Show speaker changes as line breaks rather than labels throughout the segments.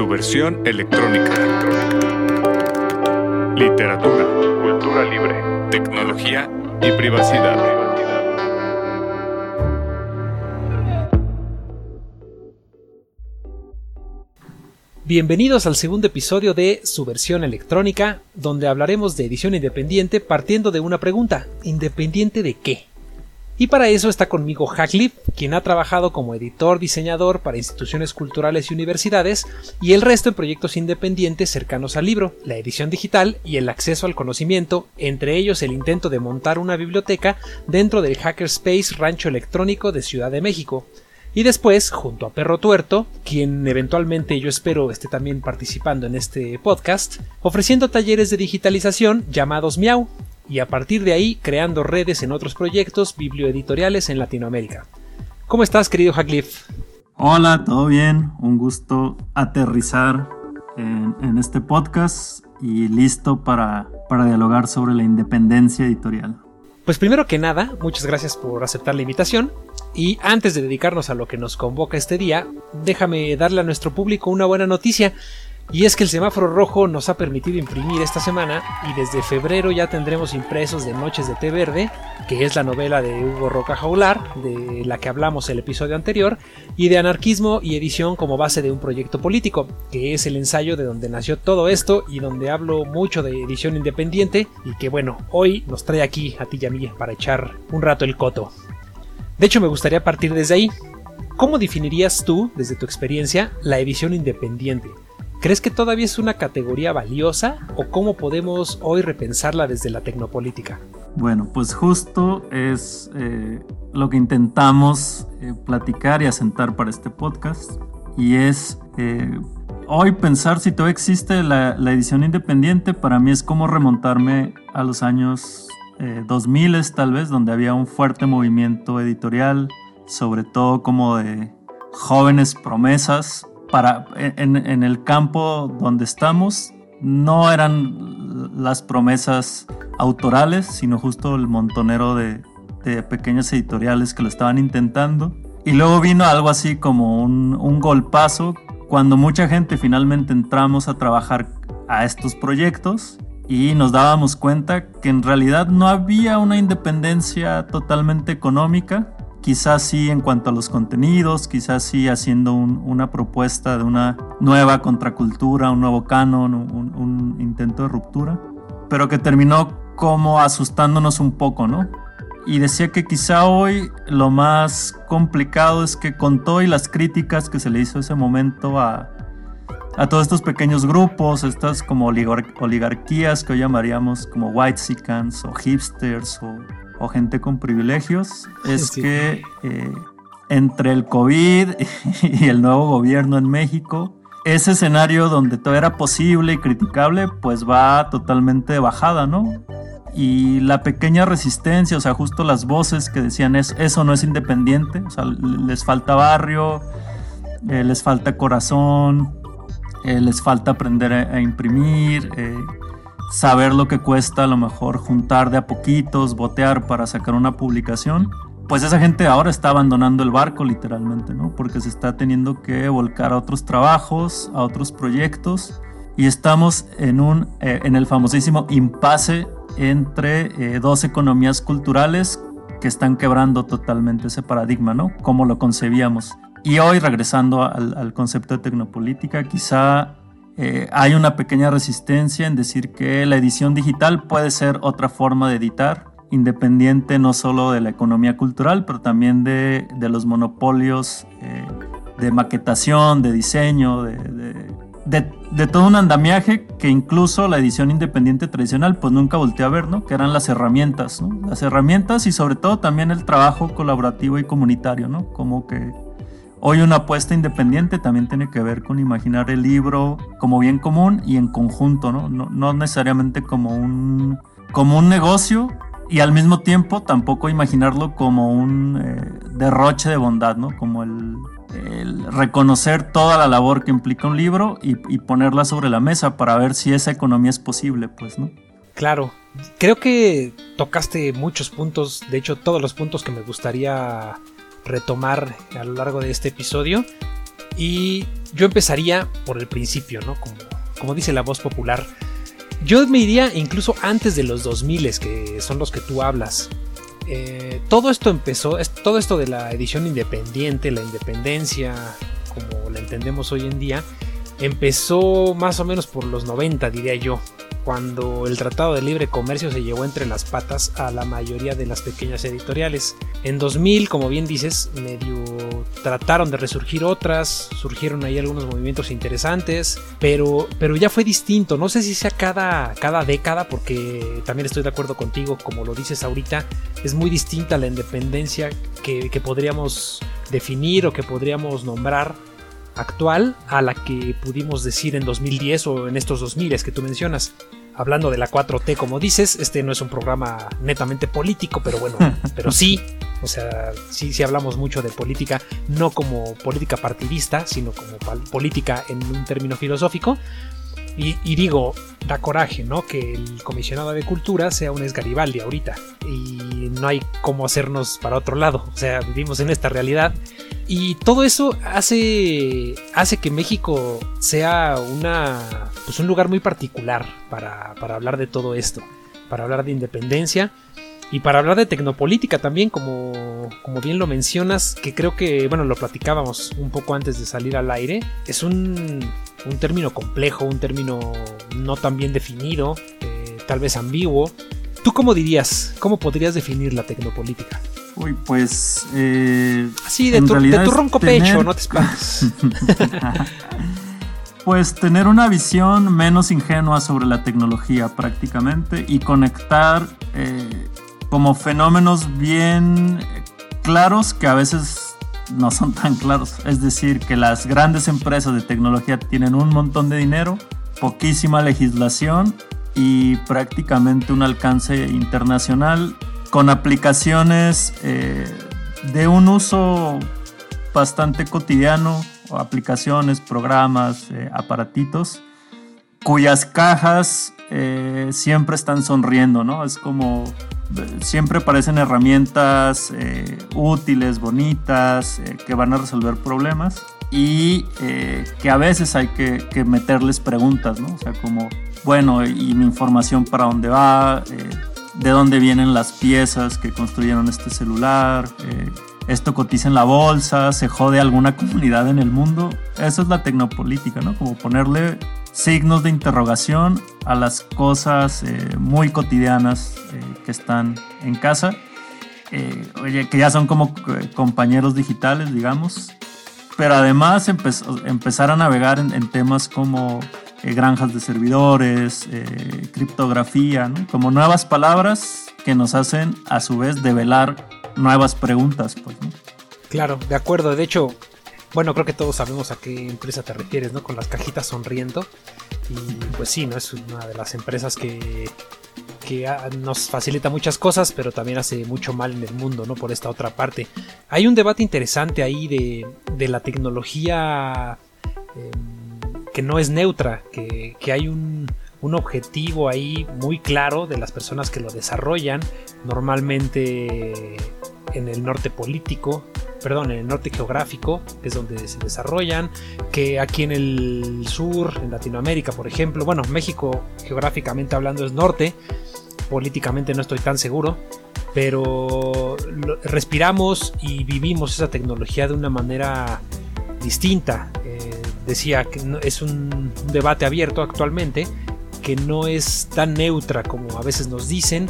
su versión electrónica. Literatura, cultura libre, tecnología y privacidad.
Bienvenidos al segundo episodio de Su versión electrónica, donde hablaremos de edición independiente partiendo de una pregunta, ¿independiente de qué? Y para eso está conmigo Hacklip, quien ha trabajado como editor diseñador para instituciones culturales y universidades, y el resto en proyectos independientes cercanos al libro, la edición digital y el acceso al conocimiento, entre ellos el intento de montar una biblioteca dentro del Hackerspace Rancho Electrónico de Ciudad de México. Y después, junto a Perro Tuerto, quien eventualmente yo espero esté también participando en este podcast, ofreciendo talleres de digitalización llamados Miau, y a partir de ahí creando redes en otros proyectos biblioeditoriales en Latinoamérica. ¿Cómo estás, querido Hackliff?
Hola, todo bien. Un gusto aterrizar en, este podcast y listo para, para dialogar sobre la independencia editorial.
Pues primero que nada, muchas gracias por aceptar la invitación. Y antes de dedicarnos a lo que nos convoca este día, déjame darle a nuestro público una buena noticia. Y es que el semáforo rojo nos ha permitido imprimir esta semana y desde febrero ya tendremos impresos de Noches de Té Verde, que es la novela de Hugo Roca Jaular, de la que hablamos el episodio anterior, y de Anarquismo y Edición como base de un proyecto político, que es el ensayo de donde nació todo esto y donde hablo mucho de edición independiente y que bueno, hoy nos trae aquí a ti y a mí para echar un rato el coto. De hecho me gustaría partir desde ahí. ¿Cómo definirías tú, desde tu experiencia, la edición independiente? ¿Crees que todavía es una categoría valiosa o cómo podemos hoy repensarla desde la tecnopolítica?
Bueno, pues justo es eh, lo que intentamos eh, platicar y asentar para este podcast y es eh, hoy pensar si todavía existe la, edición independiente para mí es como remontarme a los años 2000 tal vez donde había un fuerte movimiento editorial sobre todo como de jóvenes promesas para, en, el campo donde estamos no eran las promesas autorales, sino justo el montonero de, de pequeñas editoriales que lo estaban intentando. Y luego vino algo así como un, un golpazo cuando mucha gente finalmente entramos a trabajar a estos proyectos y nos dábamos cuenta que en realidad no había una independencia totalmente económica, quizás sí en cuanto a los contenidos, quizás sí haciendo una propuesta de una nueva contracultura, un nuevo canon, un, intento de ruptura, pero que terminó como asustándonos un poco, ¿no? Y decía que quizá hoy lo más complicado es que con todo y las críticas que se le hizo ese momento a, a todos estos pequeños grupos, estas como oligarquías que hoy llamaríamos como white o hipsters o o gente con privilegios es que eh, entre el COVID y el nuevo gobierno en México, ese escenario donde todo era posible y criticable, pues va totalmente de bajada, ¿no? Y la pequeña resistencia, o sea, justo las voces que decían es, eso no es independiente, o sea, les falta barrio, eh, les falta corazón, eh, les falta aprender a, imprimir, saber lo que cuesta a lo mejor juntar de a poquitos, botear para sacar una publicación, pues esa gente ahora está abandonando el barco literalmente, ¿no? Porque se está teniendo que volcar a otros trabajos, a otros proyectos y estamos en, un, eh, en el famosísimo impasse entre eh, dos economías culturales que están quebrando totalmente ese paradigma, ¿no? Como lo concebíamos. Y hoy, regresando al, al concepto de tecnopolítica, quizá eh, hay una pequeña resistencia en decir que la edición digital puede ser otra forma de editar, independiente no solo de la economía cultural, pero también de, los monopolios eh, de maquetación, de diseño, de, todo un andamiaje que incluso la edición independiente tradicional pues nunca volteó a ver, ¿no? Que eran las herramientas, Las herramientas y sobre todo también el trabajo colaborativo y comunitario, ¿no? Como que Hoy una apuesta independiente también tiene que ver con imaginar el libro como bien común y en conjunto, ¿no? No, necesariamente como un, como un negocio y al mismo tiempo tampoco imaginarlo como un eh, derroche de bondad, ¿no? Como el, reconocer toda la labor que implica un libro y, y, ponerla sobre la mesa para ver si esa economía es posible, pues, ¿no?
Claro, creo que tocaste muchos puntos, de hecho todos los puntos que me gustaría retomar a lo largo de este episodio. Y yo empezaría por el principio, ¿no? Como, dice la voz popular. Yo me iría incluso antes de los 2000, que son los que tú hablas. Eh, todo esto empezó, todo esto de la edición independiente, la independencia, como la entendemos hoy en día, empezó más o menos por los 90, diría yo cuando el Tratado de Libre Comercio se llevó entre las patas a la mayoría de las pequeñas editoriales. En 2000, como bien dices, medio trataron de resurgir otras, surgieron ahí algunos movimientos interesantes, pero, pero ya fue distinto. No sé si sea cada, cada década, porque también estoy de acuerdo contigo, como lo dices ahorita, es muy distinta la independencia que, que podríamos definir o que podríamos nombrar actual a la que pudimos decir en 2010 o en estos 2000 que tú mencionas. Hablando de la 4T, como dices, este no es un programa netamente político, pero bueno, pero sí, o sea, sí, sí hablamos mucho de política, no como política partidista, sino como política en un término filosófico. Y, digo, da coraje, ¿no? Que el comisionado de cultura sea un Esgaribaldi ahorita. Y no hay cómo hacernos para otro lado. O sea, vivimos en esta realidad y todo eso hace, hace que México sea una, pues un lugar muy particular para, para hablar de todo esto, para hablar de independencia y para hablar de tecnopolítica también, como, como, bien lo mencionas, que creo que, bueno, lo platicábamos un poco antes de salir al aire, es un, un término complejo, un término no tan bien definido, eh, tal vez ambiguo. ¿Tú cómo dirías, cómo podrías definir la tecnopolítica?
Uy, pues. Eh,
sí, de tu, ronco pecho, no te espantes.
pues tener una visión menos ingenua sobre la tecnología prácticamente y conectar eh, como fenómenos bien claros que a veces no son tan claros. Es decir, que las grandes empresas de tecnología tienen un montón de dinero, poquísima legislación y prácticamente un alcance internacional con aplicaciones eh, de un uso bastante cotidiano, aplicaciones, programas, eh, aparatitos, cuyas cajas eh, siempre están sonriendo, ¿no? Es como siempre parecen herramientas útiles, bonitas, que van a resolver problemas y que a veces hay que, meterles preguntas, ¿no? O sea, como, bueno, ¿y mi información para dónde va? De dónde vienen las piezas que construyeron este celular, eh, esto cotiza en la bolsa, se jode alguna comunidad en el mundo. Eso es la tecnopolítica, ¿no? Como ponerle signos de interrogación a las cosas eh, muy cotidianas eh, que están en casa, oye, que ya son como compañeros digitales, digamos, pero además empezar a navegar en temas como eh, granjas de servidores, eh, criptografía, como nuevas palabras que nos hacen a su vez develar nuevas preguntas. Pues,
Claro, de acuerdo. De hecho, bueno, creo que todos sabemos a qué empresa te refieres, ¿no? Con las cajitas sonriendo. Y pues sí, ¿no? Es una de las empresas que, que nos facilita muchas cosas, pero también hace mucho mal en el mundo, ¿no? Por esta otra parte. Hay un debate interesante ahí de, de la tecnología. Em, que no es neutra, que, hay un, objetivo ahí muy claro de las personas que lo desarrollan, normalmente en el norte político, perdón, en el norte geográfico, que es donde se desarrollan, que aquí en el sur, en Latinoamérica, por ejemplo, bueno, México geográficamente hablando es norte, políticamente no estoy tan seguro, pero respiramos y vivimos esa tecnología de una manera distinta. Eh, decía que es un, debate abierto actualmente, que no es tan neutra como a veces nos dicen,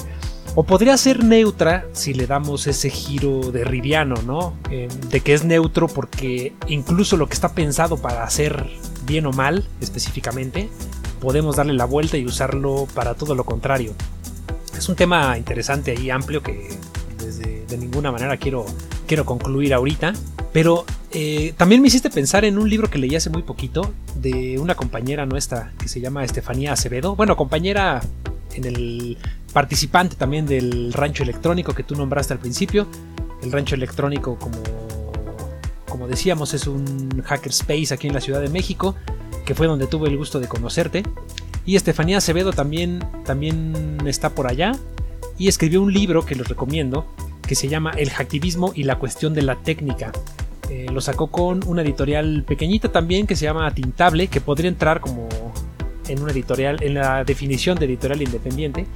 o podría ser neutra si le damos ese giro de Riviano, ¿no? Eh, de que es neutro porque incluso lo que está pensado para hacer bien o mal, específicamente, podemos darle la vuelta y usarlo para todo lo contrario. Es un tema interesante y amplio que desde de ninguna manera quiero, quiero concluir ahorita. Pero eh, también me hiciste pensar en un libro que leí hace muy poquito de una compañera nuestra que se llama Estefanía Acevedo. Bueno, compañera en el participante también del rancho electrónico que tú nombraste al principio. El rancho electrónico, como, como decíamos, es un hackerspace aquí en la Ciudad de México, que fue donde tuve el gusto de conocerte. Y Estefanía Acevedo también, también está por allá y escribió un libro que les recomiendo, que se llama El hacktivismo y la cuestión de la técnica. Eh, lo sacó con una editorial pequeñita también que se llama Tintable, que podría entrar como en una editorial, en la definición de editorial independiente.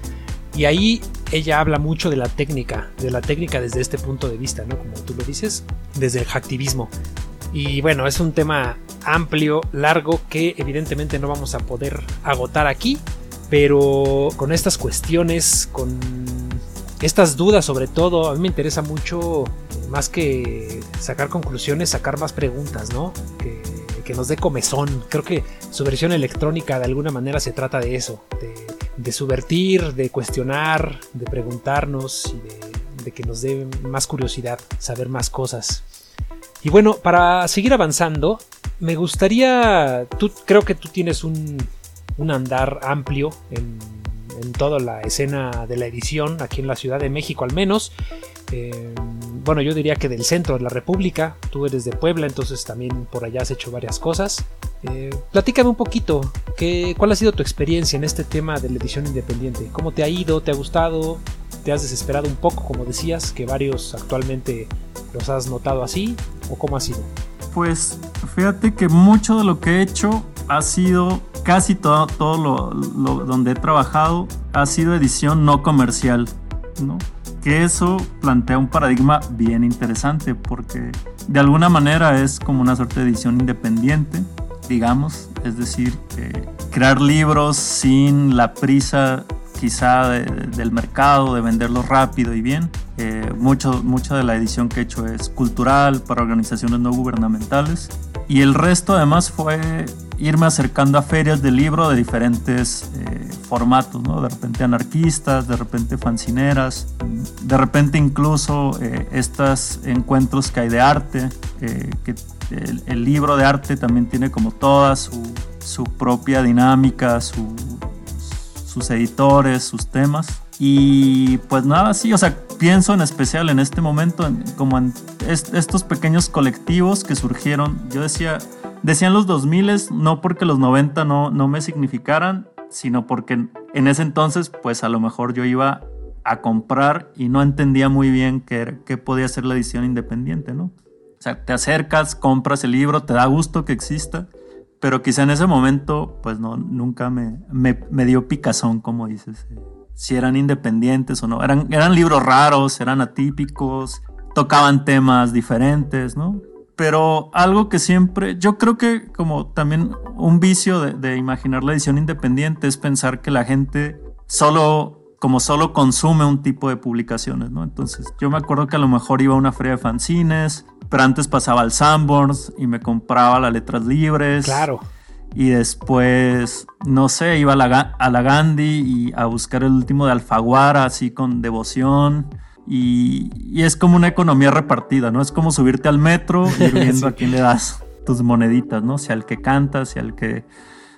Y ahí ella habla mucho de la técnica, de la técnica desde este punto de vista, ¿no? Como tú lo dices, desde el hacktivismo. Y bueno, es un tema amplio, largo, que evidentemente no vamos a poder agotar aquí, pero con estas cuestiones, con estas dudas sobre todo, a mí me interesa mucho, más que sacar conclusiones, sacar más preguntas, ¿no? Que, nos dé comezón. Creo que su versión electrónica de alguna manera se trata de eso, de, subvertir, de cuestionar, de preguntarnos y de, que nos dé más curiosidad, saber más cosas. Y bueno, para seguir avanzando, me gustaría, tú creo que tú tienes un, un andar amplio en en toda la escena de la edición, aquí en la Ciudad de México al menos. Eh, bueno, yo diría que del centro de la República, tú eres de Puebla, entonces también por allá has hecho varias cosas. Eh, platícame un poquito, ¿qué, ¿cuál ha sido tu experiencia en este tema de la edición independiente? ¿Cómo te ha ido? ¿Te ha gustado? ¿Te has desesperado un poco, como decías, que varios actualmente los has notado así? ¿O cómo ha sido?
Pues fíjate que mucho de lo que he hecho ha sido casi todo, todo lo, donde he trabajado ha sido edición no comercial, ¿no? Que eso plantea un paradigma bien interesante porque de alguna manera es como una suerte de edición independiente, digamos, es decir, crear libros sin la prisa quizá del mercado, de venderlos rápido y bien. Eh, mucho, mucha de la edición que he hecho es cultural para organizaciones no gubernamentales y el resto además fue irme acercando a ferias de libro de diferentes eh, formatos. De repente anarquistas, de repente fancineras, de repente incluso eh, estos encuentros que hay de arte, eh, que el, libro de arte también tiene como toda su, su propia dinámica, sus editores, sus temas. Y pues nada, sí, o sea, pienso en especial en este momento en, como en estos pequeños colectivos que surgieron. Yo decía, decían los 2000 no porque los 90 no, no me significaran, sino porque en ese entonces pues a lo mejor yo iba a comprar y no entendía muy bien qué, qué podía ser la edición independiente, ¿no? O sea, te acercas, compras el libro, te da gusto que exista, pero quizá en ese momento pues no, nunca me, me, me dio picazón, como dices. Eh si eran independientes o no. Eran, eran libros raros, eran atípicos, tocaban temas diferentes, ¿no? Pero algo que siempre, yo creo que como también un vicio de, imaginar la edición independiente es pensar que la gente solo como solo consume un tipo de publicaciones, ¿no? Entonces, yo me acuerdo que a lo mejor iba a una feria de fanzines, pero antes pasaba al Sanborns y me compraba las letras libres.
Claro
y después, no sé, iba a la, a la Gandhi y a buscar el último de Alfaguara, así con devoción. Y, y, es como una economía repartida, ¿no? Es como subirte al metro y ir viendo a quién le das tus moneditas, ¿no? Si al que canta, si al que,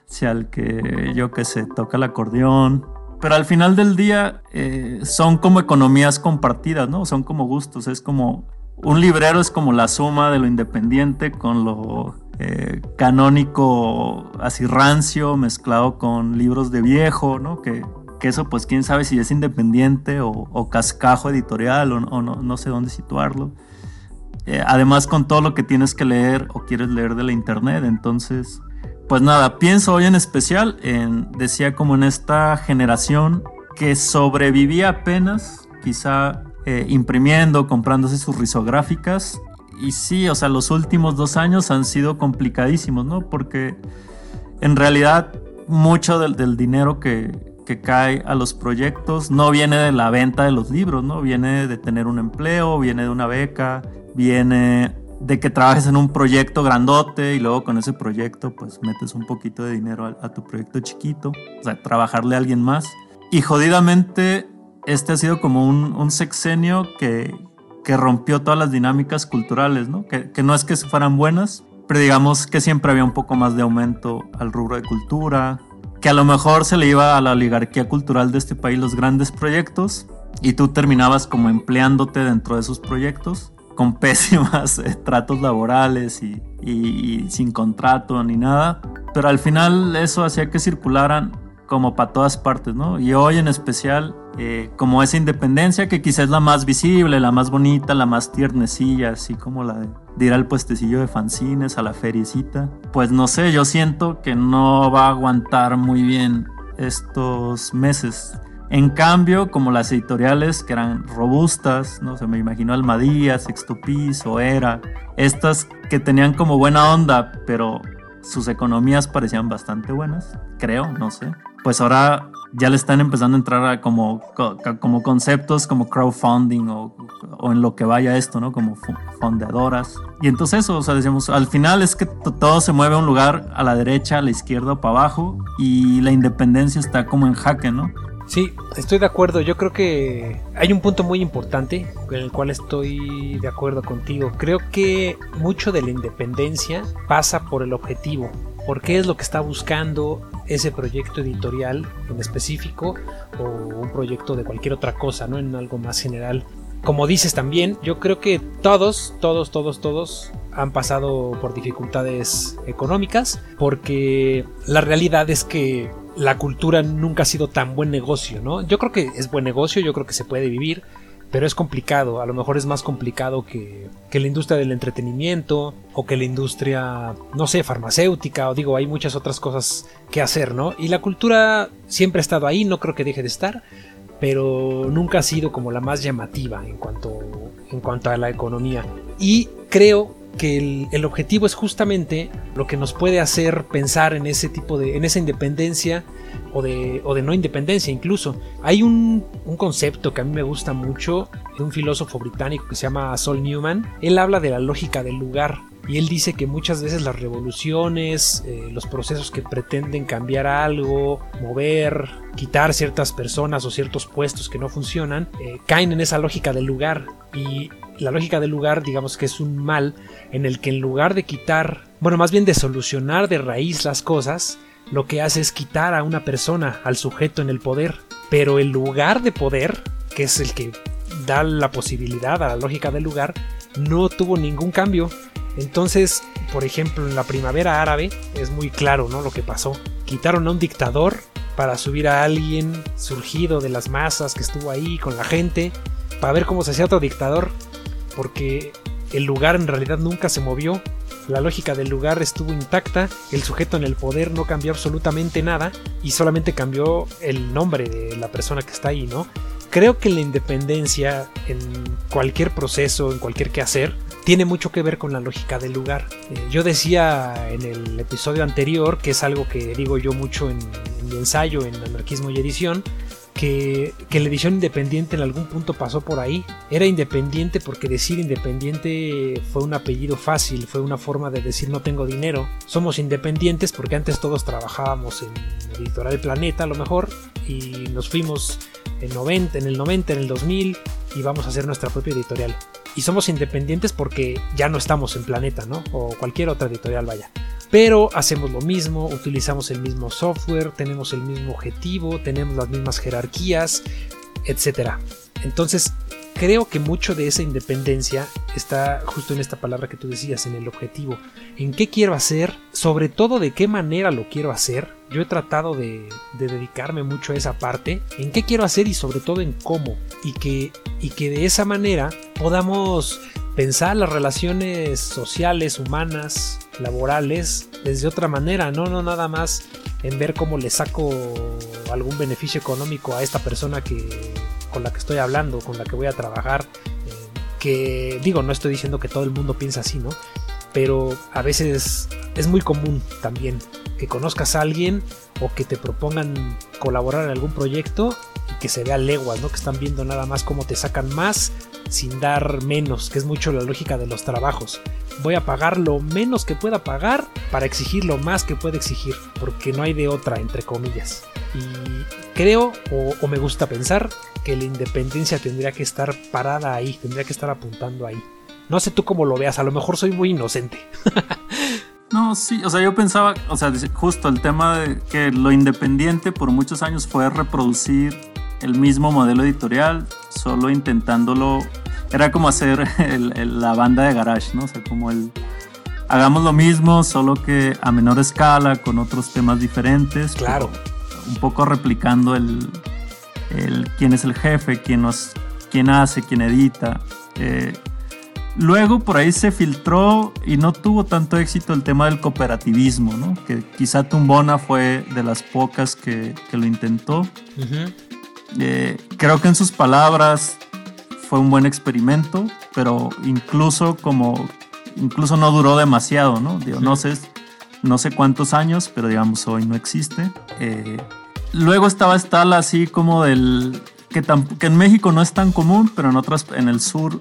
si al que, yo qué sé, toca el acordeón. Pero al final del día eh, son como economías compartidas, ¿no? Son como gustos, es como un librero es como la suma de lo independiente con lo eh, canónico así rancio mezclado con libros de viejo, ¿no? Que, que eso pues quién sabe si es independiente o, cascajo editorial o, no, no, sé dónde situarlo. Eh, además con todo lo que tienes que leer o quieres leer de la internet, entonces pues nada, pienso hoy en especial en, decía como en esta generación que sobrevivía apenas, quizá eh, imprimiendo, comprándose sus risográficas y sí, o sea, los últimos dos años han sido complicadísimos, ¿no? Porque en realidad mucho del, dinero que, cae a los proyectos no viene de la venta de los libros, ¿no? Viene de tener un empleo, viene de una beca, viene de que trabajes en un proyecto grandote y luego con ese proyecto pues metes un poquito de dinero a, tu proyecto chiquito, o sea, trabajarle a alguien más. Y jodidamente este ha sido como un sexenio que, que rompió todas las dinámicas culturales, ¿no? Que, que, no es que fueran buenas, pero digamos que siempre había un poco más de aumento al rubro de cultura, que a lo mejor se le iba a la oligarquía cultural de este país los grandes proyectos y tú terminabas como empleándote dentro de esos proyectos con pésimas eh, tratos laborales y, sin contrato ni nada, pero al final eso hacía que circularan como para todas partes, ¿no? Y hoy en especial, eh, como esa independencia que quizás es la más visible, la más bonita, la más tiernecilla, así como la de, ir al puestecillo de fanzines, a la feriecita, pues no sé, yo siento que no va a aguantar muy bien estos meses. En cambio, como las editoriales que eran robustas, no se me imaginó Almadía, Sexto Piso, Era, estas que tenían como buena onda, pero sus economías parecían bastante buenas, creo, no sé. Pues ahora ya le están empezando a entrar a como, como conceptos como crowdfunding o, en lo que vaya esto, ¿no? Como fondeadoras. Y entonces eso, o sea, decimos, al final es que todo se mueve a un lugar a la derecha, a la izquierda para abajo y la independencia está como en jaque, ¿no?
Sí, estoy de acuerdo. Yo creo que hay un punto muy importante con el cual estoy de acuerdo contigo. Creo que mucho de la independencia pasa por el objetivo, por qué es lo que está buscando ese proyecto editorial en específico o un proyecto de cualquier otra cosa, ¿no? En algo más general. Como dices también, yo creo que todos, todos, todos, todos han pasado por dificultades económicas porque la realidad es que la cultura nunca ha sido tan buen negocio, ¿no? Yo creo que es buen negocio, yo creo que se puede vivir, pero es complicado, a lo mejor es más complicado que, que, la industria del entretenimiento o que la industria, no sé, farmacéutica o digo, hay muchas otras cosas que hacer, ¿no? Y la cultura siempre ha estado ahí, no creo que deje de estar, pero nunca ha sido como la más llamativa en cuanto, en cuanto a la economía. Y creo que el, objetivo es justamente lo que nos puede hacer pensar en ese tipo de, en esa independencia o de, o de no independencia incluso. Hay un, concepto que a mí me gusta mucho de un filósofo británico que se llama Sol Newman. Él habla de la lógica del lugar. Y él dice que muchas veces las revoluciones, eh, los procesos que pretenden cambiar algo, mover, quitar ciertas personas o ciertos puestos que no funcionan, eh, caen en esa lógica del lugar. Y la lógica del lugar, digamos que es un mal en el que en lugar de quitar, bueno, más bien de solucionar de raíz las cosas, lo que hace es quitar a una persona, al sujeto en el poder. Pero el lugar de poder, que es el que da la posibilidad a la lógica del lugar, no tuvo ningún cambio. Entonces, por ejemplo, en la primavera árabe es muy claro, ¿no? Lo que pasó. Quitaron a un dictador para subir a alguien surgido de las masas que estuvo ahí con la gente, para ver cómo se hacía otro dictador porque el lugar en realidad nunca se movió, la lógica del lugar estuvo intacta, el sujeto en el poder no cambió absolutamente nada y solamente cambió el nombre de la persona que está ahí, ¿no? Creo que la independencia en cualquier proceso, en cualquier quehacer, tiene mucho que ver con la lógica del lugar. Eh, yo decía en el episodio anterior, que es algo que digo yo mucho en, en mi ensayo en Anarquismo y Edición, que, la edición independiente en algún punto pasó por ahí. Era independiente porque decir independiente fue un apellido fácil, fue una forma de decir no tengo dinero. Somos independientes porque antes todos trabajábamos en Editorial Planeta a lo mejor y nos fuimos en, 90, en el 90, en el 2000 y vamos a hacer nuestra propia editorial. Y somos independientes porque ya no estamos en Planeta, ¿no? O cualquier otra editorial vaya pero hacemos lo mismo, utilizamos el mismo software, tenemos el mismo objetivo, tenemos las mismas jerarquías, etc. Entonces, creo que mucho de esa independencia está justo en esta palabra que tú decías, en el objetivo. ¿En qué quiero hacer? Sobre todo de qué manera lo quiero hacer. Yo he tratado de, dedicarme mucho a esa parte. ¿En qué quiero hacer y sobre todo en cómo? Y que, y que de esa manera podamos pensar las relaciones sociales, humanas, laborales desde otra manera, no, no nada más en ver cómo le saco algún beneficio económico a esta persona que con la que estoy hablando, con la que voy a trabajar, eh, que digo, no estoy diciendo que todo el mundo piensa así, ¿no? Pero a veces es muy común también que conozcas a alguien o que te propongan colaborar en algún proyecto y que se vea leguas, ¿no? Que están viendo nada más cómo te sacan más sin dar menos, que es mucho la lógica de los trabajos. Voy a pagar lo menos que pueda pagar para exigir lo más que pueda exigir, porque no hay de otra, entre comillas. Y creo, o, me gusta pensar, que la independencia tendría que estar parada ahí, tendría que estar apuntando ahí. No sé tú cómo lo veas, a lo mejor soy muy inocente.
No, sí, o sea, yo pensaba, o sea, justo el tema de que lo independiente por muchos años fue reproducir el mismo modelo editorial, solo intentándolo. Era como hacer la banda de garage, ¿no? O sea, como el. Hagamos lo mismo, solo que a menor escala, con otros temas diferentes.
Claro.
un poco replicando el, el quién es el jefe, quién, nos, quién hace, quién edita. Eh, luego por ahí se filtró y no tuvo tanto éxito el tema del cooperativismo, ¿no? que quizá Tumbona fue de las pocas que, que lo intentó. Eh, creo que en sus palabras fue un buen experimento, pero incluso como incluso no duró demasiado, ¿no? Digo, no sé, no sé cuántos años, pero digamos hoy no existe. Eh, luego estaba esta así como del que, que en México no es tan común, pero en otras, en el sur,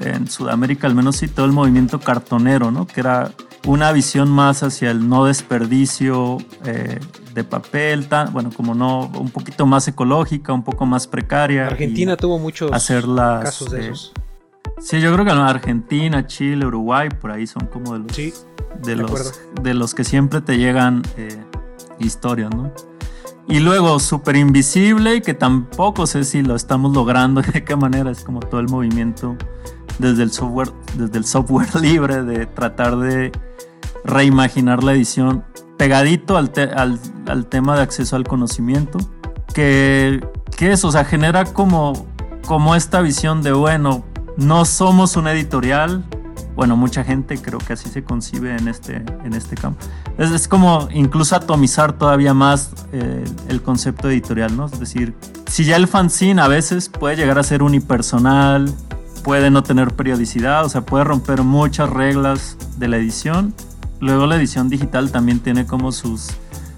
en Sudamérica al menos sí, todo el movimiento cartonero, ¿no? Que era una visión más hacia el no desperdicio eh, de papel, tan, bueno, como no, un poquito más ecológica, un poco más precaria.
Argentina tuvo muchos casos de esos.
Sí, yo creo que Argentina, Chile, Uruguay, por ahí son como de los, de, los, de los que siempre te llegan eh, historias, ¿no? Y luego, súper invisible y que tampoco sé si lo estamos logrando, de qué manera, es como todo el movimiento desde el software, desde el software libre de tratar de reimaginar la edición pegadito al, al, tema de acceso al conocimiento, que, que eso, o sea, genera como, como esta visión de, bueno, no somos una editorial, bueno, mucha gente creo que así se concibe en este, en este campo. Es, es como incluso atomizar todavía más eh, el concepto editorial, ¿no? Es decir, si ya el fanzine a veces puede llegar a ser unipersonal, puede no tener periodicidad, o sea, puede romper muchas reglas de la edición, luego la edición digital también tiene como sus,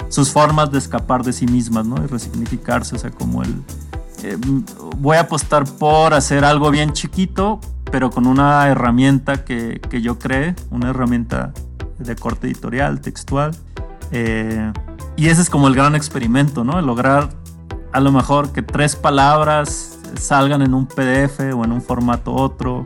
sus formas de escapar de sí mismas, ¿no? Y resignificarse, o sea, como el... Eh, voy a apostar por hacer algo bien chiquito, pero con una herramienta que, que yo cree, una herramienta de corte editorial, textual. Eh, y ese es como el gran experimento, ¿no? Lograr a lo mejor que tres palabras salgan en un PDF o en un formato otro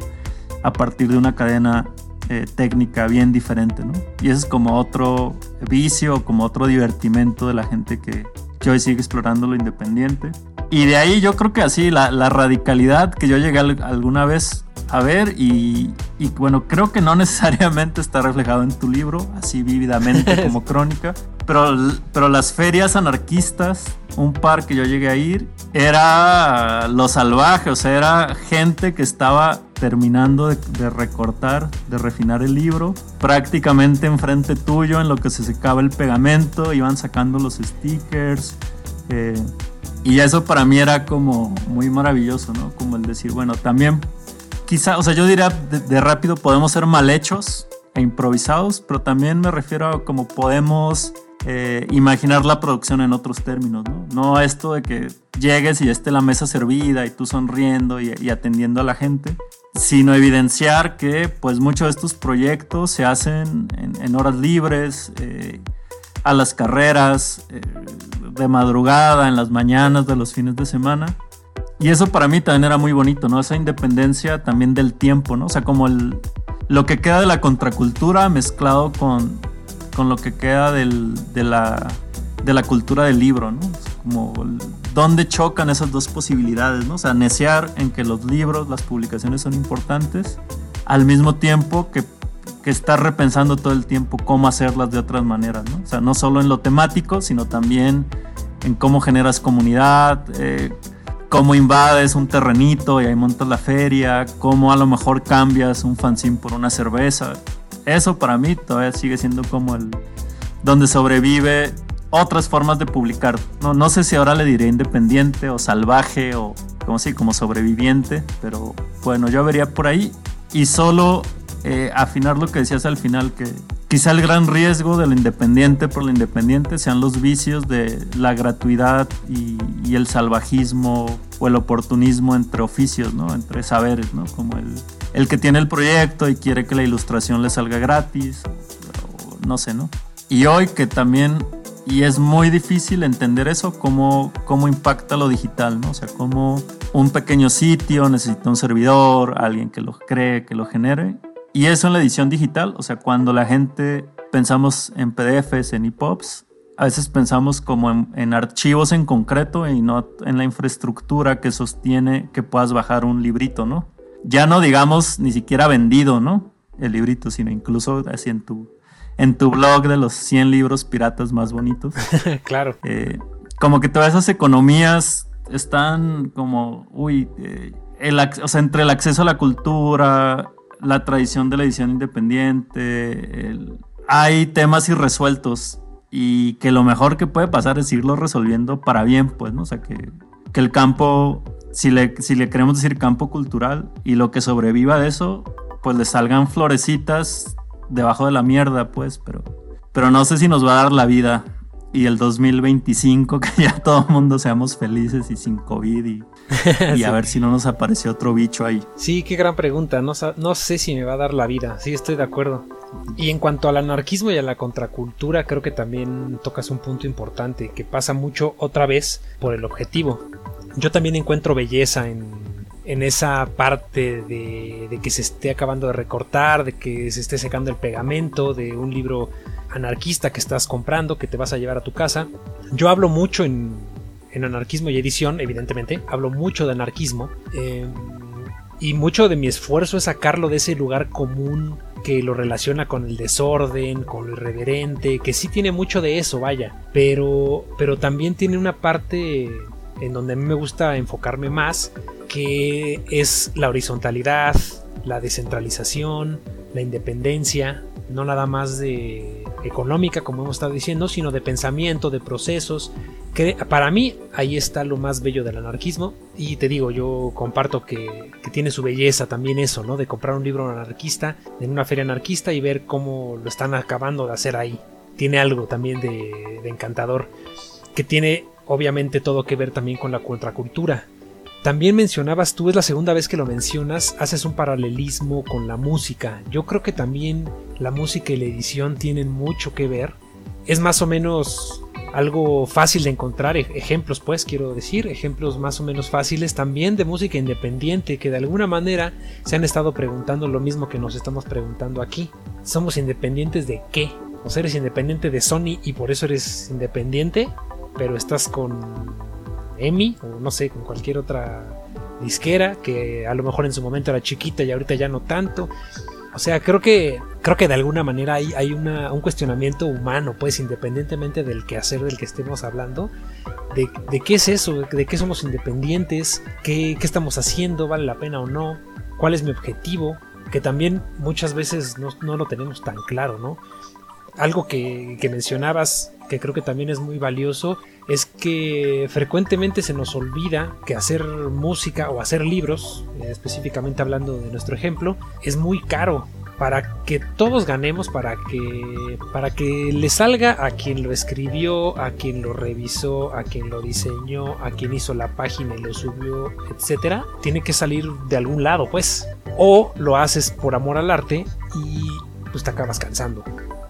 a partir de una cadena eh, técnica bien diferente, ¿no? Y ese es como otro vicio, como otro divertimento de la gente que, que hoy sigue explorando lo independiente. Y de ahí yo creo que así la, la radicalidad que yo llegué alguna vez a ver y, y, bueno, creo que no necesariamente está reflejado en tu libro, así vívidamente como crónica, pero, pero las ferias anarquistas, un par que yo llegué a ir, era lo salvaje, o sea, era gente que estaba terminando de, recortar, de refinar el libro, prácticamente enfrente tuyo en lo que se secaba el pegamento, iban sacando los stickers. Eh, y eso para mí era como muy maravilloso, ¿no? Como el decir, bueno, también quizá, o sea, yo diría de, rápido podemos ser mal hechos e improvisados, pero también me refiero a como podemos eh, imaginar la producción en otros términos, ¿no? No esto de que llegues y esté la mesa servida y tú sonriendo y, atendiendo a la gente, sino evidenciar que pues muchos de estos proyectos se hacen en, horas libres, eh, a las carreras, eh, de madrugada, en las mañanas de los fines de semana y eso para mí también era muy bonito, ¿no? Esa independencia también del tiempo, ¿no? O sea, como el, lo que queda de la contracultura mezclado con, con lo que queda del, de, la, de la cultura del libro, ¿no? como dónde chocan esas dos posibilidades, ¿no? O sea, necear en que los libros, las publicaciones son importantes, al mismo tiempo que, que estar repensando todo el tiempo cómo hacerlas de otras maneras, ¿no? O sea, no solo en lo temático, sino también en cómo generas comunidad, eh, cómo invades un terrenito y ahí montas la feria, cómo a lo mejor cambias un fanzine por una cerveza. Eso para mí todavía sigue siendo como el donde sobrevive otras formas de publicar. No, sé si ahora le diré independiente o salvaje o como si como sobreviviente, pero bueno, yo vería por ahí y solo eh, afinar lo que decías al final que Quizá el gran riesgo de lo independiente por lo independiente sean los vicios de la gratuidad y, el salvajismo o el oportunismo entre oficios, ¿no? entre saberes, ¿no? como el, el, que tiene el proyecto y quiere que la ilustración le salga gratis, o, no sé, ¿no? Y hoy que también, y es muy difícil entender eso, cómo, cómo impacta lo digital, ¿no? o sea, cómo un pequeño sitio necesita un servidor, alguien que lo cree, que lo genere, y eso en la edición digital, o sea, cuando la gente pensamos en PDFs, en EPUBs, a veces pensamos como en, archivos en concreto y no en la infraestructura que sostiene que puedas bajar un librito, ¿no? Ya no digamos ni siquiera vendido, ¿no? El librito, sino incluso así en tu, en tu blog de los 100 libros piratas más bonitos.
claro.
Eh, como que todas esas economías están como, uy, eh, el, o sea, entre el acceso a la cultura, la tradición de la edición independiente, hay temas irresueltos y que lo mejor que puede pasar es irlo resolviendo para bien, pues, ¿no? O sea, que, que el campo, si le, si le queremos decir campo cultural y lo que sobreviva de eso, pues le salgan florecitas debajo de la mierda, pues, pero, pero no sé si nos va a dar la vida y el 2025 que ya todo el mundo seamos felices y sin COVID y, y a ver si no nos apareció otro bicho ahí.
Sí, qué gran pregunta. No, no sé si me va a dar la vida. Sí, estoy de acuerdo. Y en cuanto al anarquismo y a la contracultura, creo que también tocas un punto importante que pasa mucho otra vez por el objetivo. Yo también encuentro belleza en, en esa parte de, de, que se esté acabando de recortar, de que se esté secando el pegamento, de un libro anarquista que estás comprando, que te vas a llevar a tu casa. Yo hablo mucho en, en anarquismo y edición, evidentemente, hablo mucho de anarquismo. Eh, y mucho de mi esfuerzo es sacarlo de ese lugar común que lo relaciona con el desorden, con lo irreverente, que sí tiene mucho de eso, vaya, pero, pero también tiene una parte en donde a mí me gusta enfocarme más, que es la horizontalidad, la descentralización, la independencia, no nada más de económica, como hemos estado diciendo, sino de pensamiento, de procesos. Que para mí ahí está lo más bello del anarquismo. Y te digo, yo comparto que, tiene su belleza también eso, ¿no? De comprar un libro anarquista en una feria anarquista y ver cómo lo están acabando de hacer ahí. Tiene algo también de, de encantador. Que tiene obviamente todo que ver también con la contracultura también mencionabas, tú es la segunda vez que lo mencionas, haces un paralelismo con la música. Yo creo que también la música y la edición tienen mucho que ver. Es más o menos algo fácil de encontrar, e-, ejemplos pues quiero decir, ejemplos más o menos fáciles también de música independiente que de alguna manera se han estado preguntando lo mismo que nos estamos preguntando aquí. ¿Somos independientes de qué? O eres independiente de Sony y por eso eres independiente, pero estás con EMI o no sé, con cualquier otra disquera que a lo mejor en su momento era chiquita y ahorita ya no tanto. O sea, creo que creo que de alguna manera hay, hay un cuestionamiento humano, pues independientemente del quehacer del que estemos hablando, de, qué es eso, de qué somos independientes, qué, estamos haciendo, vale la pena o no, cuál es mi objetivo, que también muchas veces no, lo tenemos tan claro, ¿no? Algo que, mencionabas, que creo que también es muy valioso, es que frecuentemente se nos olvida que hacer música o hacer libros, eh, específicamente hablando de nuestro ejemplo, es muy caro. Para que todos ganemos, para que, para que le salga a quien lo escribió, a quien lo revisó, a quien lo diseñó, a quien hizo la página y lo subió, etcétera, tiene que salir de algún lado, pues. O lo haces por amor al arte y pues te acabas cansando.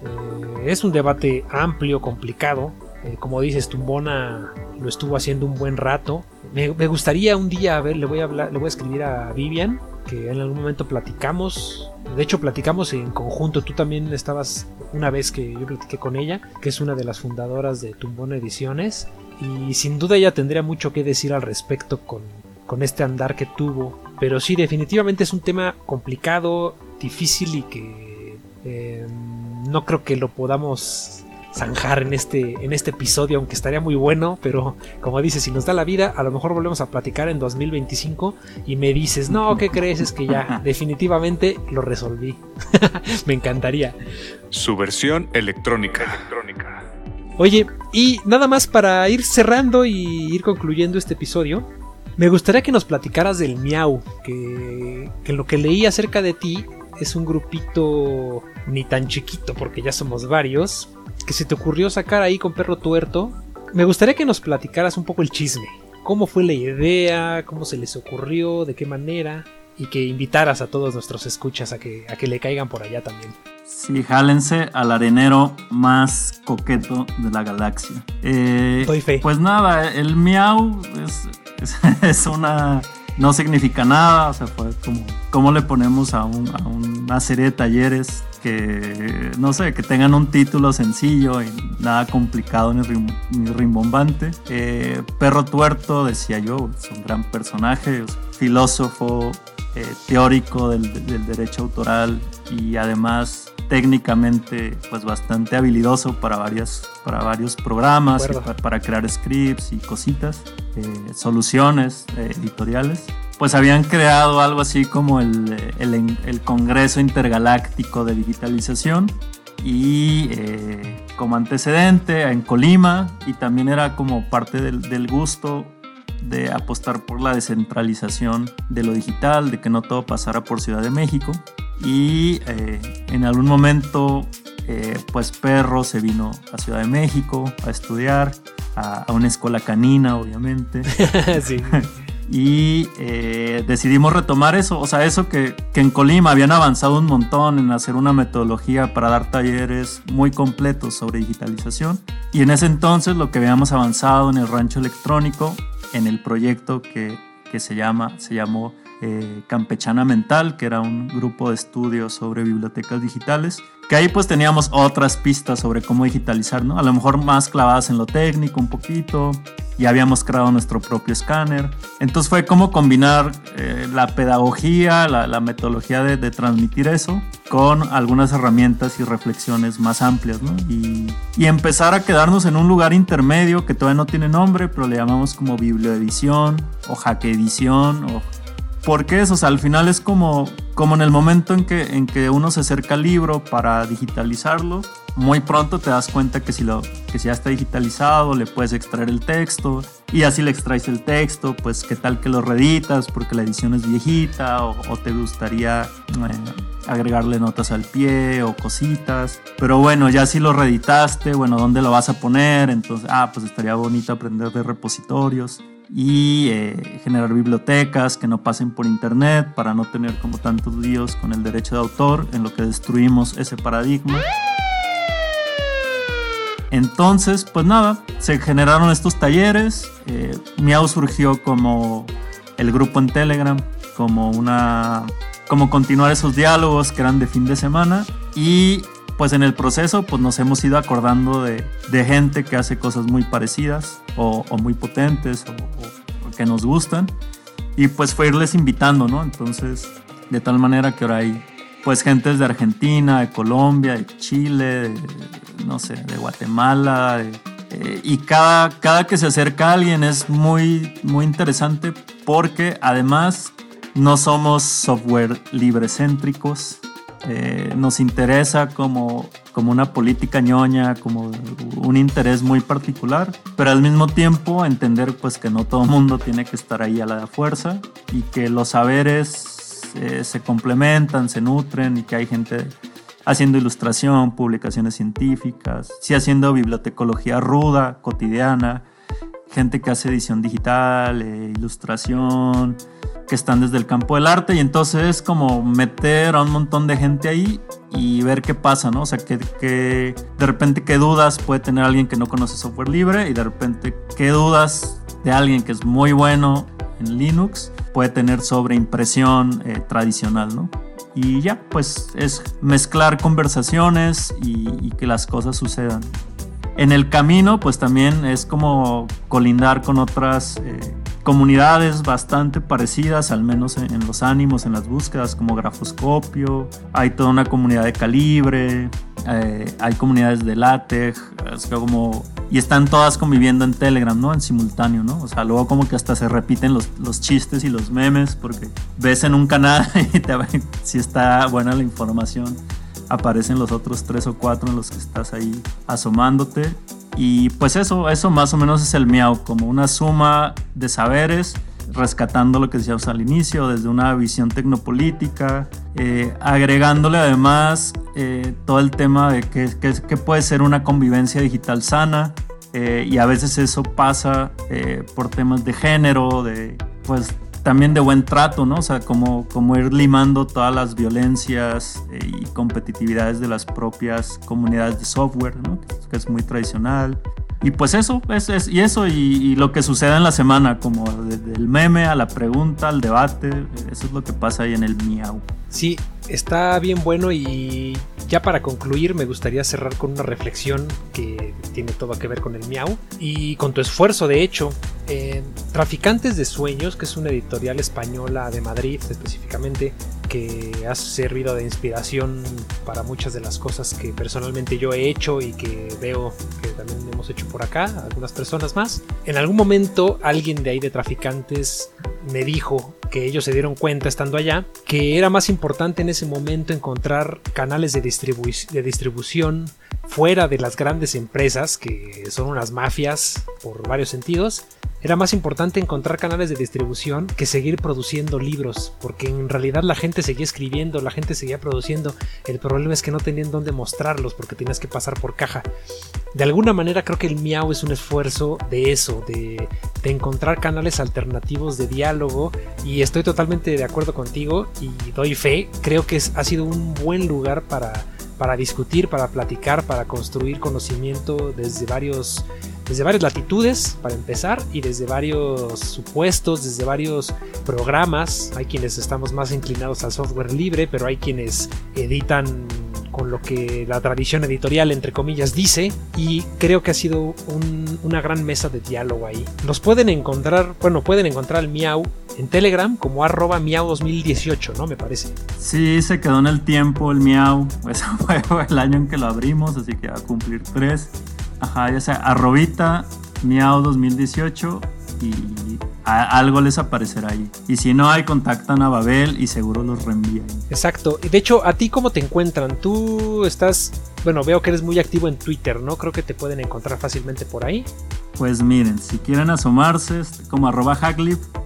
Eh, es un debate amplio, complicado, eh, como dices, Tumbona lo estuvo haciendo un buen rato. Me, gustaría un día, a ver, le voy a escribir a Vivian, que en algún momento platicamos. De hecho, platicamos en conjunto. Tú también estabas una vez que yo platiqué con ella, que es una de las fundadoras de Tumbona Ediciones. Y sin duda ella tendría mucho que decir al respecto con, con este andar que tuvo. Pero sí, definitivamente es un tema complicado, difícil y que eh, no creo que lo podamos zanjar en este, en este episodio, aunque estaría muy bueno, pero como dices, si nos da la vida, a lo mejor volvemos a platicar en 2025 y me dices, no, ¿qué crees? Es que ya definitivamente lo resolví. me encantaría.
Su versión electrónica. electrónica.
Oye, y nada más para ir cerrando y ir concluyendo este episodio, me gustaría que nos platicaras del Miau, que, que lo que leí acerca de ti es un grupito ni tan chiquito porque ya somos varios, que se te ocurrió sacar ahí con Perro Tuerto, me gustaría que nos platicaras un poco el chisme. ¿Cómo fue la idea? ¿Cómo se les ocurrió? ¿De qué manera? Y que invitaras a todos nuestros escuchas a que, a que le caigan por allá también.
Sí, jálense al arenero más coqueto de la galaxia.
Eh, fe.
Pues nada, el miau es una no significa nada, o sea, fue como, ¿cómo le ponemos a, una serie de talleres que, no sé, que tengan un título sencillo y nada complicado ni, rimbombante? Eh, Perro Tuerto, decía yo, es un gran personaje, filósofo, eh, teórico del, derecho autoral, y además técnicamente pues bastante habilidoso para, varias, para varios programas, para, crear scripts y cositas, eh, soluciones eh, editoriales. Pues habían creado algo así como el, el, el Congreso Intergaláctico de Digitalización y eh, como antecedente en Colima y también era como parte del, del gusto de apostar por la descentralización de lo digital, de que no todo pasara por Ciudad de México. Y eh, en algún momento, eh, pues Perro se vino a Ciudad de México a estudiar, a, una escuela canina, obviamente. sí. y eh, decidimos retomar eso, o sea, eso que, que, en Colima habían avanzado un montón en hacer una metodología para dar talleres muy completos sobre digitalización. Y en ese entonces lo que habíamos avanzado en el rancho electrónico en el proyecto que, que se, llama, se llamó eh, Campechana Mental, que era un grupo de estudios sobre bibliotecas digitales, que ahí pues teníamos otras pistas sobre cómo digitalizar, ¿no? A lo mejor más clavadas en lo técnico un poquito, y habíamos creado nuestro propio escáner. Entonces fue como combinar eh, la pedagogía, la, metodología de, transmitir eso con algunas herramientas y reflexiones más amplias. Y, empezar a quedarnos en un lugar intermedio que todavía no tiene nombre, pero le llamamos como biblioedición o edición o ¿Por qué eso? O sea, al final es como, como en el momento en que, en que uno se acerca al libro para digitalizarlo, muy pronto te das cuenta que si, lo, que si ya está digitalizado le puedes extraer el texto y así le extraes el texto, pues qué tal que lo reeditas porque la edición es viejita o, te gustaría eh, agregarle notas al pie o cositas. Pero bueno, ya si lo reeditaste, bueno, ¿dónde lo vas a poner? Entonces, ah, pues estaría bonito aprender de repositorios y eh, generar bibliotecas que no pasen por internet para no tener como tantos líos con el derecho de autor en lo que destruimos ese paradigma. Entonces, pues nada, se generaron estos talleres. Eh, Miau surgió como el grupo en Telegram, como una, como continuar esos diálogos que eran de fin de semana y pues en el proceso pues nos hemos ido acordando de, gente que hace cosas muy parecidas o, muy potentes o, que nos gustan y pues fue irles invitando, ¿no? Entonces, de tal manera que ahora hay pues gentes de Argentina, de Colombia, de Chile, no sé, de Guatemala, eh, y cada, cada que se acerca alguien es muy, muy interesante porque además no somos software librecéntricos, eh, nos interesa como, como una política ñoña, como un interés muy particular, pero al mismo tiempo entender pues que no todo el mundo tiene que estar ahí a la fuerza y que los saberes eh, se complementan, se nutren y que hay gente haciendo ilustración, publicaciones científicas, sí haciendo bibliotecología ruda, cotidiana, gente que hace edición digital, eh, ilustración, que están desde el campo del arte y entonces es como meter a un montón de gente ahí y ver qué pasa, ¿no? O sea, que, de repente qué dudas puede tener alguien que no conoce software libre y de repente qué dudas de alguien que es muy bueno en Linux puede tener sobre impresión eh, tradicional, ¿no? Y ya, pues es mezclar conversaciones y, que las cosas sucedan. En el camino, pues también es como colindar con otras eh, comunidades bastante parecidas, al menos en, los ánimos, en las búsquedas, como Grafoscopio. Hay toda una comunidad de Calibre, eh, hay comunidades de LaTeX, como, y están todas conviviendo en Telegram, ¿no? En simultáneo, ¿no? O sea, luego como que hasta se repiten los, los chistes y los memes, porque ves en un canal y te, si está buena la información, aparecen los otros tres o cuatro en los que estás ahí asomándote y pues eso, eso más o menos es el miau, como una suma de saberes, rescatando lo que decíamos al inicio, desde una visión tecnopolítica, eh, agregándole además eh, todo el tema de qué puede ser una convivencia digital sana. Eh, y a veces eso pasa por temas de género, de pues también de buen trato, ¿no? O sea, como, como ir limando todas las violencias eh, y competitividades de las propias comunidades de software. Que es muy tradicional. Y pues eso, es, y eso y, lo que sucede en la semana, como desde el meme a la pregunta, al debate, eso es lo que pasa ahí en el miau.
Sí, está bien bueno y ya para concluir me gustaría cerrar con una reflexión que tiene todo que ver con el miau y con tu esfuerzo de hecho. Traficantes de Sueños, que es una editorial española de Madrid específicamente, que has servido de inspiración para muchas de las cosas que personalmente yo he hecho y que veo que también hemos hecho por acá, algunas personas más. En algún momento alguien de ahí de traficantes me dijo que ellos se dieron cuenta estando allá que era más importante en ese momento encontrar canales de, de distribución fuera de las grandes empresas que son unas mafias por varios sentidos era más importante encontrar canales de distribución que seguir produciendo libros, porque en realidad la gente seguía escribiendo, la gente seguía produciendo. El problema es que no tenían dónde mostrarlos porque tenías que pasar por caja. De alguna manera creo que el Miau es un esfuerzo de eso, de, encontrar canales alternativos de diálogo y estoy totalmente de acuerdo contigo y doy fe. Creo que ha sido un buen lugar para, para discutir, para platicar, para construir conocimiento desde varios desde varias latitudes, para empezar, y desde varios supuestos, desde varios programas. Hay quienes estamos más inclinados al software libre, pero hay quienes editan con lo que la tradición editorial, entre comillas, dice, y creo que ha sido una gran mesa de diálogo ahí. Nos pueden encontrar, bueno, pueden encontrar el Miau en Telegram como arroba Miau 2018, ¿no? Me parece.
Sí, se quedó en el tiempo el Miau, ese fue el año en que lo abrimos, así que va a cumplir tres. Ajá, ya sea arrobita miau 2018 y algo les aparecerá ahí. Y si no hay, contactan a Babel y seguro los reenvían.
Exacto. Y de hecho, ¿a ti cómo te encuentran? Tú estás, bueno, veo que eres muy activo en Twitter, ¿no? Creo que te pueden encontrar fácilmente por ahí.
Pues miren, si quieren asomarse, como arroba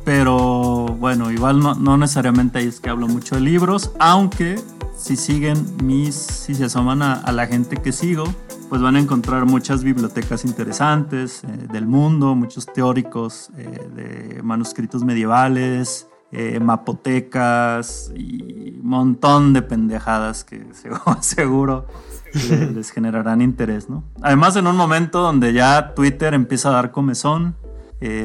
pero bueno, igual no, no necesariamente ahí es que hablo mucho de libros, aunque si siguen mis, si se asoman a la gente que sigo, pues van a encontrar muchas bibliotecas interesantes eh, del mundo, muchos teóricos eh, de manuscritos medievales, eh, mapotecas y un montón de pendejadas que seguro les, generarán interés, ¿no? Además, en un momento donde ya Twitter empieza a dar comezón,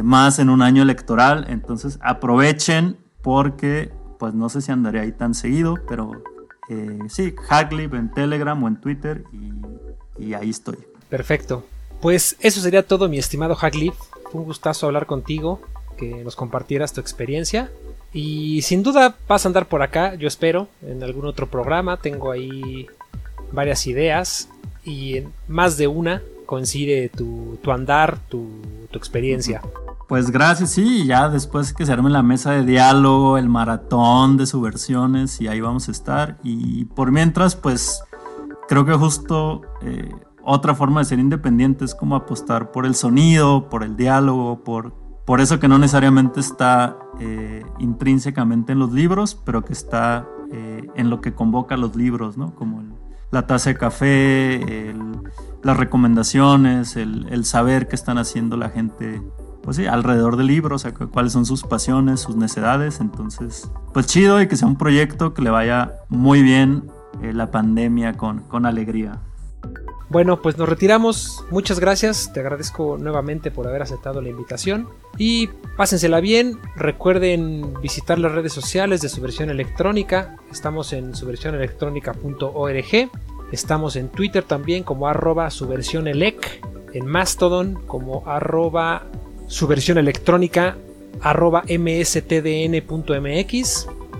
más en un año electoral, entonces aprovechen porque, pues no sé si andaré ahí tan seguido, pero sí, Hacklib en Telegram o en Twitter y y ahí estoy.
Perfecto. Pues eso sería todo, mi estimado Haglif. Fue un gustazo hablar contigo, que nos compartieras tu experiencia. Y sin duda vas a andar por acá, yo espero, en algún otro programa. Tengo ahí varias ideas y en más de una coincide tu, andar, tu, tu experiencia.
Pues gracias, sí, ya después que se arme la mesa de diálogo, el maratón de subversiones y ahí vamos a estar. Y por mientras, pues creo que justo eh, otra forma de ser independiente es como apostar por el sonido, por el diálogo, por, por eso que no necesariamente está eh, intrínsecamente en los libros, pero que está eh, en lo que convoca los libros, ¿no? Como la taza de café, las recomendaciones, el, saber qué están haciendo la gente pues sí, alrededor del libro, o cuáles son sus pasiones, sus necesidades. Entonces, pues chido y que sea un proyecto que le vaya muy bien eh, la pandemia con, con alegría.
Bueno, pues nos retiramos. Muchas gracias. Te agradezco nuevamente por haber aceptado la invitación. Y pásensela bien. Recuerden visitar las redes sociales de su versión electrónica. Estamos en subversionelectrónica.org. Estamos en Twitter también como arroba elec. En Mastodon como arroba electrónica arroba mstdn.mx.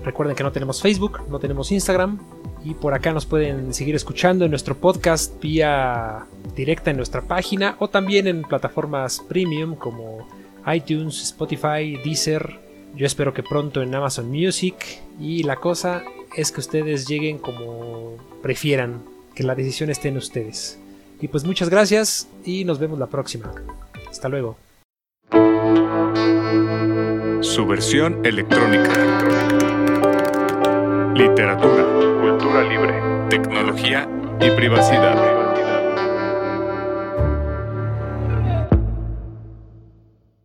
Recuerden que no tenemos Facebook, no tenemos Instagram, y por acá nos pueden seguir escuchando en nuestro podcast vía directa en nuestra página o también en plataformas premium como iTunes, Spotify, Deezer. Yo espero que pronto en Amazon Music. Y la cosa es que ustedes lleguen como prefieran, que la decisión esté en ustedes. Y pues muchas gracias y nos vemos la próxima. Hasta luego.
Su versión electrónica. Literatura libre, tecnología y privacidad.